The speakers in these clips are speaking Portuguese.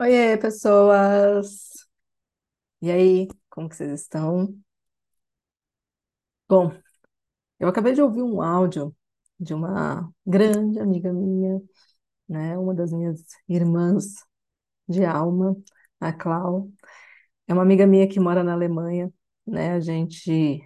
Oiê, pessoas! E aí, como que vocês estão? Bom, eu acabei de ouvir um áudio de uma grande amiga minha, né? Uma das minhas irmãs de alma, a Clau. É uma amiga minha que mora na Alemanha, né? A gente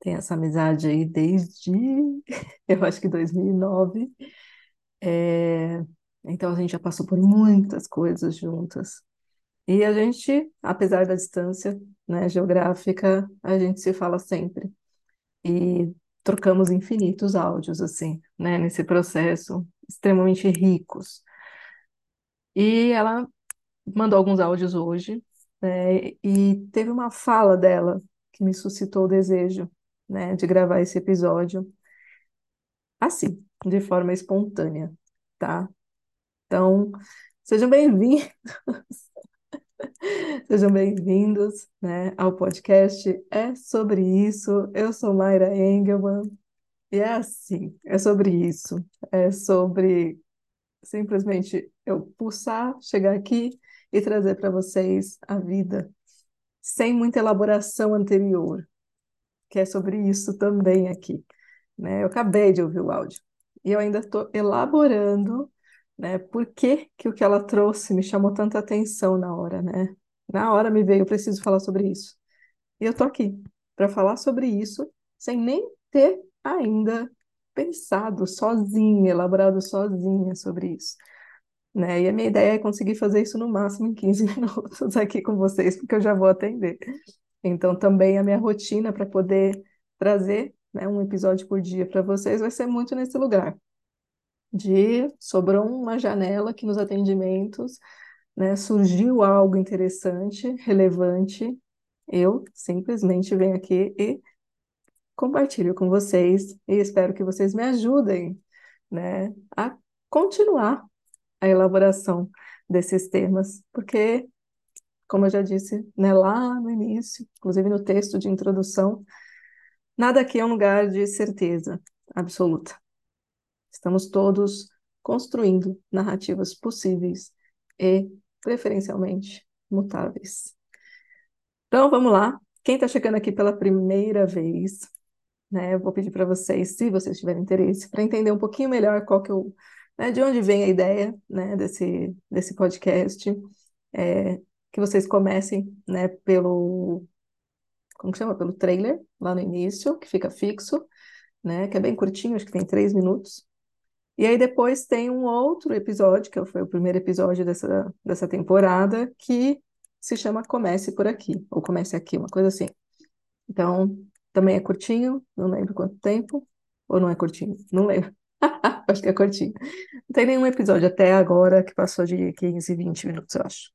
tem essa amizade aí desde, eu acho que 2009. É, Então a gente já passou por muitas coisas juntas. E a gente, apesar da distância, né, geográfica, a gente se fala sempre. E trocamos infinitos áudios, assim, né, nesse processo, extremamente ricos. E ela mandou alguns áudios hoje, né, e teve uma fala dela que me suscitou o desejo, né, de gravar esse episódio assim, de forma espontânea, tá? Então, sejam bem-vindos. Sejam bem-vindos, né, ao podcast É Sobre Isso. Eu sou Mayra Engelmann e é assim, é sobre isso. É sobre simplesmente eu pulsar, chegar aqui e trazer para vocês a vida sem muita elaboração anterior, que é sobre isso também aqui, né? Eu acabei de ouvir o áudio e eu ainda estou elaborando, né, por que que o que ela trouxe me chamou tanta atenção na hora, né? Na hora me veio, eu preciso falar sobre isso. E eu tô aqui para falar sobre isso sem nem ter ainda pensado sozinha, elaborado sozinha sobre isso. Né? E a minha ideia é conseguir fazer isso no máximo em 15 minutos aqui com vocês, porque eu já vou atender. Então, também a minha rotina para poder trazer, né, um episódio por dia para vocês vai ser muito nesse lugar. De sobrou uma janela aqui nos atendimentos, né, surgiu algo interessante, relevante, eu simplesmente venho aqui e compartilho com vocês e espero que vocês me ajudem, né, a continuar a elaboração desses temas, porque, como eu já disse, né, lá no início, inclusive no texto de introdução, nada aqui é um lugar de certeza absoluta. Estamos todos construindo narrativas possíveis e, preferencialmente, mutáveis. Então, vamos lá. Quem está chegando aqui pela primeira vez, né, eu vou pedir para vocês, se vocês tiverem interesse, para entender um pouquinho melhor qual que eu, né, de onde vem a ideia, né, desse, desse podcast, é, que vocês comecem, né, pelo, como que chama? Pelo trailer, lá no início, que fica fixo, né, que é bem curtinho, acho que tem três minutos. E aí depois tem um outro episódio, que foi o primeiro episódio dessa, dessa temporada, que se chama Comece por Aqui, ou Comece Aqui, uma coisa assim. Então, também é curtinho, não lembro quanto tempo, ou não é curtinho, não lembro. acho que é curtinho. Não tem nenhum episódio até agora que passou de 15, 20 minutos, eu acho.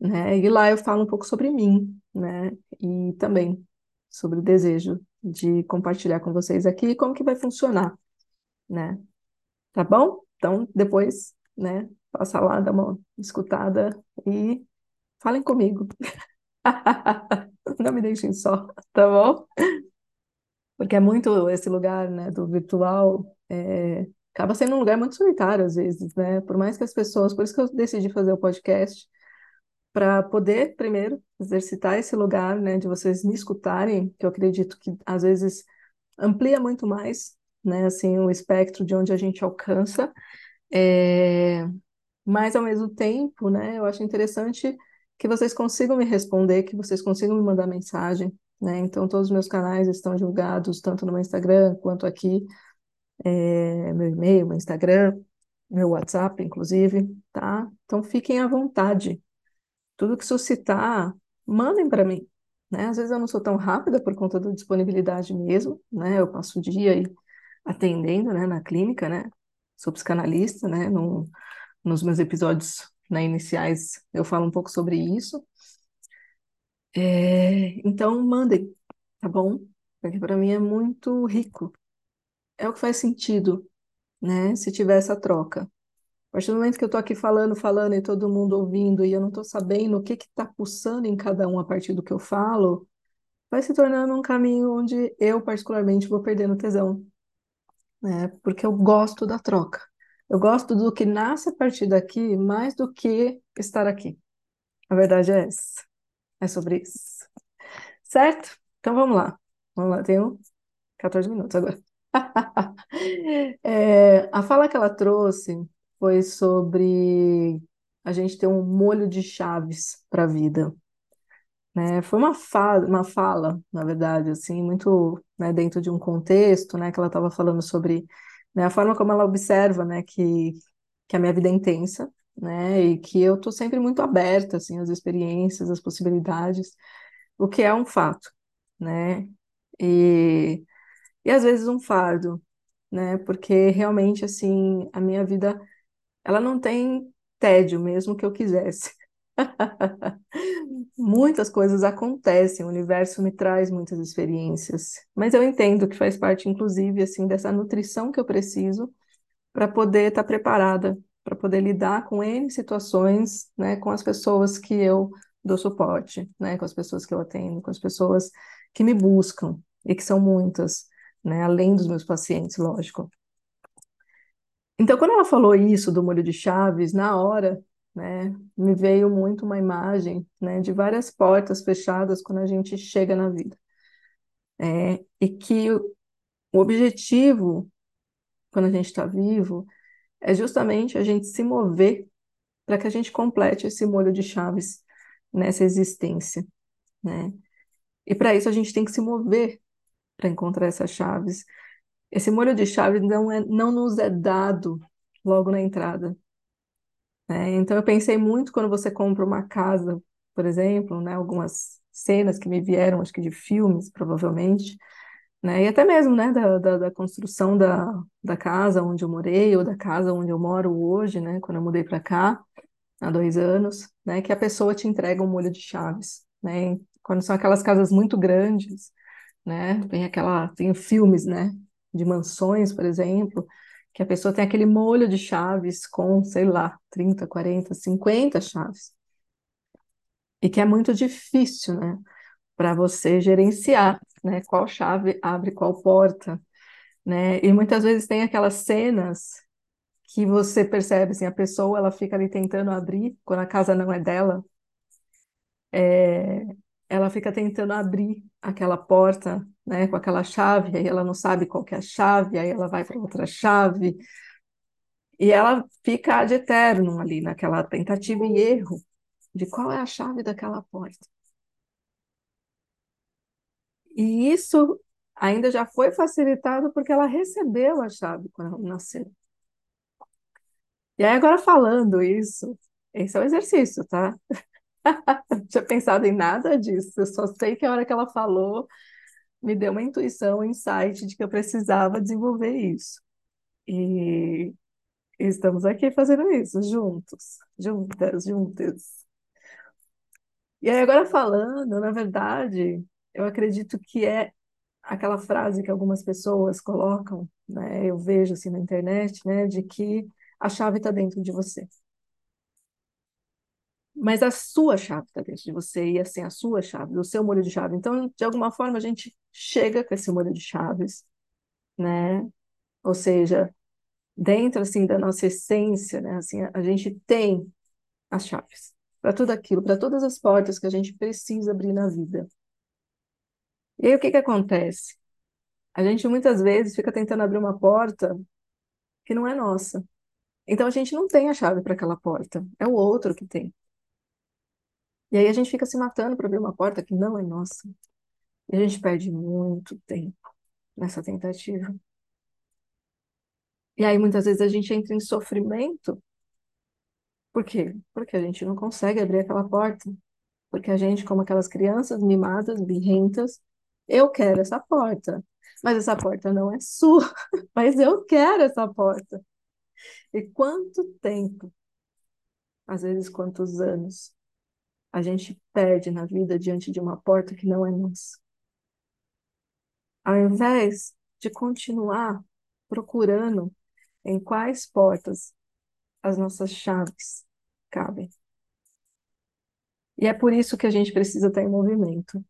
Né? E lá eu falo um pouco sobre mim, né? E também sobre o desejo de compartilhar com vocês aqui como que vai funcionar, né? Tá bom? Então, depois, né, passa lá, dá uma escutada e falem comigo. Não me deixem só, tá bom? Porque é muito esse lugar, né, do virtual, é, acaba sendo um lugar muito solitário às vezes, né? Por mais que as pessoas, por isso que eu decidi fazer o podcast, para poder, primeiro, exercitar esse lugar, né, de vocês me escutarem, que eu acredito que às vezes amplia muito mais né, assim, o espectro de onde a gente alcança, é... mas ao mesmo tempo, né, eu acho interessante que vocês consigam me responder, que vocês consigam me mandar mensagem, né, então todos os meus canais estão divulgados, tanto no meu Instagram quanto aqui, é... meu e-mail, meu Instagram, meu WhatsApp, inclusive, tá? Então fiquem à vontade. Tudo que suscitar, mandem para mim. Né? Às vezes eu não sou tão rápida por conta da disponibilidade mesmo, né? Eu passo o dia e atendendo, né, na clínica, né? Sou psicanalista, né? No, nos meus episódios né, iniciais eu falo um pouco sobre isso. É, então, mandem, tá bom? Porque para mim é muito rico. É o que faz sentido, né? Se tiver essa troca. A partir do momento que eu estou aqui falando, falando e todo mundo ouvindo e eu não estou sabendo o que está pulsando em cada um a partir do que eu falo, vai se tornando um caminho onde eu, particularmente, vou perdendo tesão né? Porque eu gosto da troca. Eu gosto do que nasce a partir daqui mais do que estar aqui. A verdade é essa. É sobre isso. Certo? Então vamos lá. Vamos lá, tenho 14 minutos agora. É, a fala que ela trouxe foi sobre a gente ter um molho de chaves para a vida. Né? Foi uma fala, uma fala, na verdade, assim, muito né, dentro de um contexto, né, que ela estava falando sobre né, a forma como ela observa, né, que, que a minha vida é intensa, né, e que eu estou sempre muito aberta, assim, às experiências, às possibilidades, o que é um fato, né, e, e às vezes um fardo, né, porque realmente, assim, a minha vida, ela não tem tédio, mesmo que eu quisesse. Muitas coisas acontecem, o universo me traz muitas experiências, mas eu entendo que faz parte, inclusive, assim, dessa nutrição que eu preciso para poder estar tá preparada, para poder lidar com N situações, né, com as pessoas que eu dou suporte, né, com as pessoas que eu atendo, com as pessoas que me buscam, e que são muitas, né, além dos meus pacientes, lógico. Então, quando ela falou isso do molho de chaves, na hora né? Me veio muito uma imagem, né, de várias portas fechadas quando a gente chega na vida. É, e que o objetivo, quando a gente está vivo, é justamente a gente se mover para que a gente complete esse molho de chaves nessa existência, né? E para isso a gente tem que se mover para encontrar essas chaves. Esse molho de chaves não, é, não nos é dado logo na entrada. Né? Então, eu pensei muito quando você compra uma casa, por exemplo, né? algumas cenas que me vieram, acho que de filmes, provavelmente, né? e até mesmo né? da, da, da construção da, da casa onde eu morei, ou da casa onde eu moro hoje, né? quando eu mudei para cá, há dois anos, né? que a pessoa te entrega um molho de chaves. Né? Quando são aquelas casas muito grandes, né? tem aquela, tem filmes, né? de mansões, por exemplo, que a pessoa tem aquele molho de chaves com, sei lá, 30, 40, 50 chaves. E que é muito difícil, né, para você gerenciar, né, qual chave abre qual porta, né? E muitas vezes tem aquelas cenas que você percebe assim, a pessoa ela fica ali tentando abrir quando a casa não é dela. É, ela fica tentando abrir aquela porta, né, com aquela chave, aí ela não sabe qual que é a chave, aí ela vai para outra chave, e ela fica de eterno ali naquela tentativa e erro de qual é a chave daquela porta. E isso ainda já foi facilitado porque ela recebeu a chave quando ela nasceu. E aí agora falando isso, esse é o exercício, tá? Não tinha pensado em nada disso. Eu só sei que a hora que ela falou, me deu uma intuição, um insight de que eu precisava desenvolver isso. E estamos aqui fazendo isso, juntos, juntas, juntas. E aí, agora falando, na verdade, eu acredito que é aquela frase que algumas pessoas colocam, né? Eu vejo assim na internet, né? De que a chave está dentro de você mas a sua chave está dentro de você, e assim, a sua chave, o seu molho de chave. Então, de alguma forma, a gente chega com esse molho de chaves, né? Ou seja, dentro, assim, da nossa essência, né? Assim, a gente tem as chaves para tudo aquilo, para todas as portas que a gente precisa abrir na vida. E aí, o que que acontece? A gente muitas vezes fica tentando abrir uma porta que não é nossa. Então, a gente não tem a chave para aquela porta, é o outro que tem. E aí a gente fica se matando para abrir uma porta que não é nossa. E a gente perde muito tempo nessa tentativa. E aí muitas vezes a gente entra em sofrimento. Por quê? Porque a gente não consegue abrir aquela porta. Porque a gente, como aquelas crianças mimadas, birrentas, eu quero essa porta. Mas essa porta não é sua. Mas eu quero essa porta. E quanto tempo? Às vezes, quantos anos? a gente perde na vida diante de uma porta que não é nossa. Ao invés de continuar procurando em quais portas as nossas chaves cabem. E é por isso que a gente precisa estar em movimento.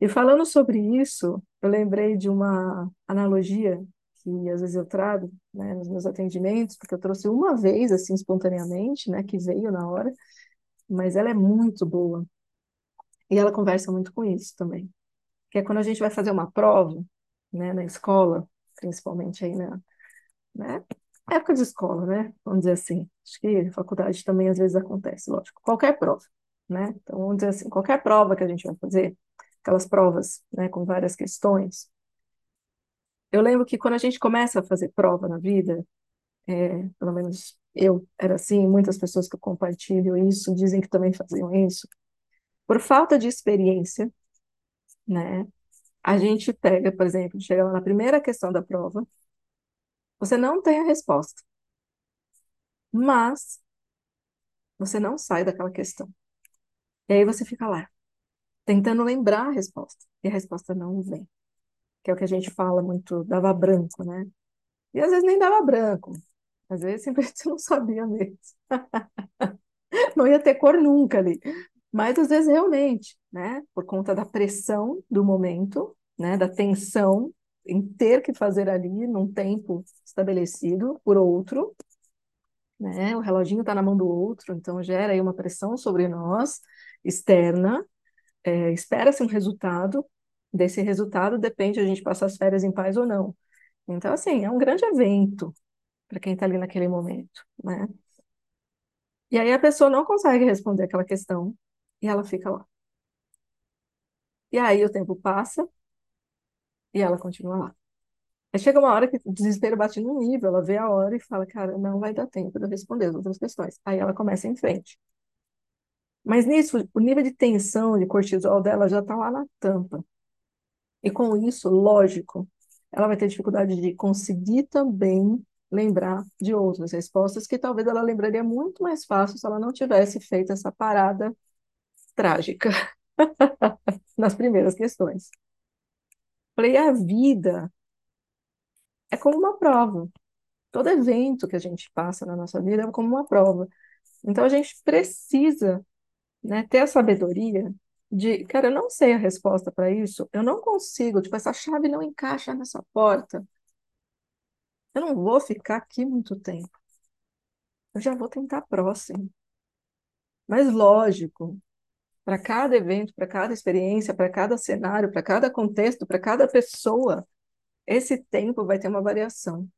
E falando sobre isso, eu lembrei de uma analogia que às vezes eu trago, né, nos meus atendimentos, porque eu trouxe uma vez, assim, espontaneamente, né, que veio na hora, mas ela é muito boa. E ela conversa muito com isso também. Que é quando a gente vai fazer uma prova, né, na escola, principalmente aí na, né, época de escola, né, vamos dizer assim. Acho que faculdade também às vezes acontece, lógico. Qualquer prova, né? Então, vamos dizer assim, qualquer prova que a gente vai fazer, aquelas provas, né, com várias questões, eu lembro que quando a gente começa a fazer prova na vida, é, pelo menos eu era assim, muitas pessoas que eu compartilho isso dizem que também faziam isso, por falta de experiência, né? A gente pega, por exemplo, chega lá na primeira questão da prova, você não tem a resposta, mas você não sai daquela questão. E aí você fica lá, tentando lembrar a resposta, e a resposta não vem. Que é o que a gente fala muito, dava branco, né? E às vezes nem dava branco, às vezes simplesmente não sabia mesmo. Não ia ter cor nunca ali. Mas às vezes realmente, né? Por conta da pressão do momento, né? Da tensão em ter que fazer ali num tempo estabelecido por outro, né? O reloginho está na mão do outro, então gera aí uma pressão sobre nós externa. É, Espera-se um resultado. Desse resultado depende a gente passar as férias em paz ou não. Então, assim, é um grande evento para quem está ali naquele momento, né? E aí a pessoa não consegue responder aquela questão e ela fica lá. E aí o tempo passa e ela continua lá. Aí chega uma hora que o desespero bate num nível, ela vê a hora e fala, cara, não vai dar tempo de eu responder as outras questões. Aí ela começa em frente. Mas nisso, o nível de tensão, de cortisol dela já está lá na tampa. E com isso, lógico, ela vai ter dificuldade de conseguir também lembrar de outras respostas que talvez ela lembraria muito mais fácil se ela não tivesse feito essa parada trágica nas primeiras questões. Falei, a vida é como uma prova. Todo evento que a gente passa na nossa vida é como uma prova. Então a gente precisa, né, ter a sabedoria de, cara, eu não sei a resposta para isso, eu não consigo, tipo, essa chave não encaixa nessa porta. Eu não vou ficar aqui muito tempo. Eu já vou tentar próximo. Mas lógico, para cada evento, para cada experiência, para cada cenário, para cada contexto, para cada pessoa, esse tempo vai ter uma variação.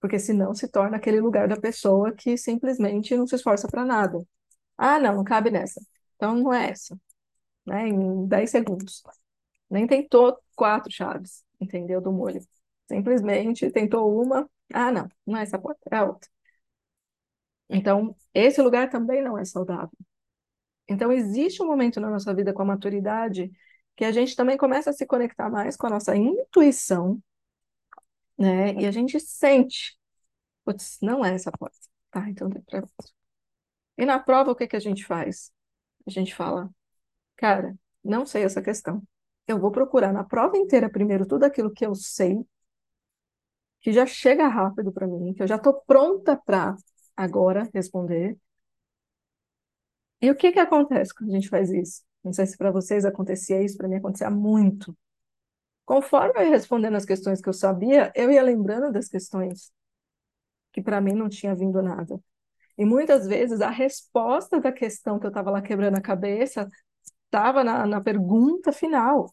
Porque senão se torna aquele lugar da pessoa que simplesmente não se esforça para nada. Ah, não, não cabe nessa. Então não é essa. Né? Em 10 segundos. Nem tentou quatro chaves, entendeu? Do molho. Simplesmente tentou uma. Ah, não, não é essa porta, é a outra. Então, esse lugar também não é saudável. Então, existe um momento na nossa vida com a maturidade que a gente também começa a se conectar mais com a nossa intuição, né? E a gente sente, putz, não é essa porta. Tá, então tem pra outra. E na prova, o que que a gente faz? A gente fala, cara, não sei essa questão. Eu vou procurar na prova inteira primeiro tudo aquilo que eu sei, que já chega rápido para mim, que eu já estou pronta para agora responder. E o que que acontece quando a gente faz isso? Não sei se para vocês acontecia isso, para mim acontecia muito. Conforme eu ia respondendo as questões que eu sabia, eu ia lembrando das questões que para mim não tinha vindo nada. E muitas vezes a resposta da questão que eu estava lá quebrando a cabeça estava na, na pergunta final.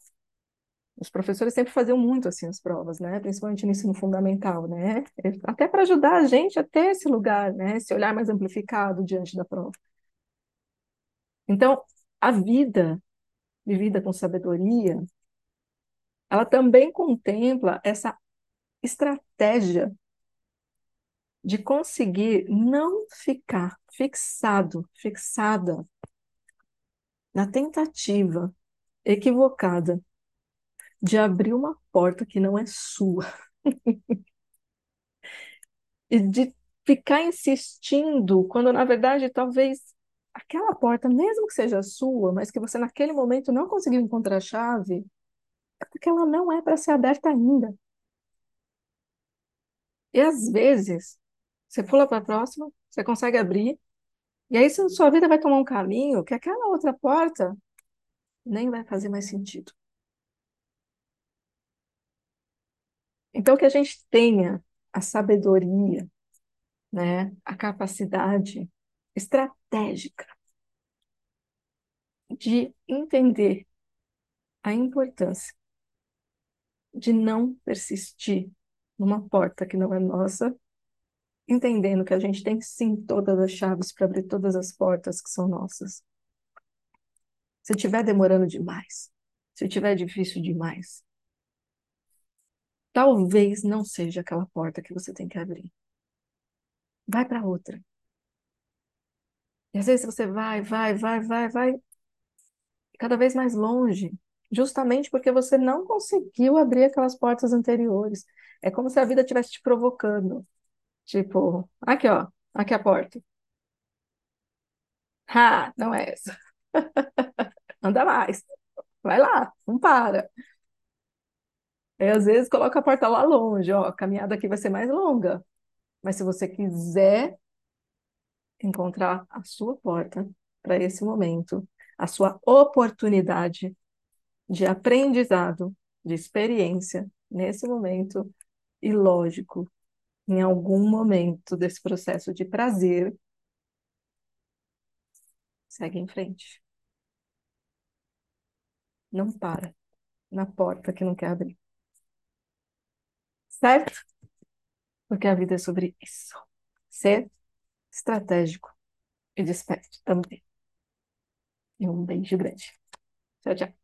Os professores sempre faziam muito assim as provas, né? Principalmente no ensino fundamental, né? Até para ajudar a gente a ter esse lugar, né? Esse olhar mais amplificado diante da prova. Então, a vida vivida com sabedoria, ela também contempla essa estratégia de conseguir não ficar fixado, fixada na tentativa equivocada de abrir uma porta que não é sua. e de ficar insistindo quando na verdade talvez aquela porta, mesmo que seja sua, mas que você naquele momento não conseguiu encontrar a chave, é porque ela não é para ser aberta ainda. E às vezes você pula para a próxima, você consegue abrir, e aí sua vida vai tomar um caminho que aquela outra porta nem vai fazer mais sentido. Então, que a gente tenha a sabedoria, né, a capacidade estratégica de entender a importância de não persistir numa porta que não é nossa, entendendo que a gente tem sim todas as chaves para abrir todas as portas que são nossas. Se estiver demorando demais, se estiver difícil demais, talvez não seja aquela porta que você tem que abrir. Vai para outra. E às vezes você vai, vai, vai, vai, vai, cada vez mais longe, justamente porque você não conseguiu abrir aquelas portas anteriores. É como se a vida estivesse te provocando. Tipo, aqui ó, aqui a porta. Ah, não é essa. Anda mais. Vai lá, não para. E às vezes coloca a porta lá longe, ó, a caminhada aqui vai ser mais longa. Mas se você quiser encontrar a sua porta para esse momento, a sua oportunidade de aprendizado, de experiência nesse momento, e lógico, em algum momento desse processo de prazer, segue em frente. Não para na porta que não quer abrir. Certo? Porque a vida é sobre isso. Ser estratégico e desperto também. E um beijo grande. Tchau, tchau.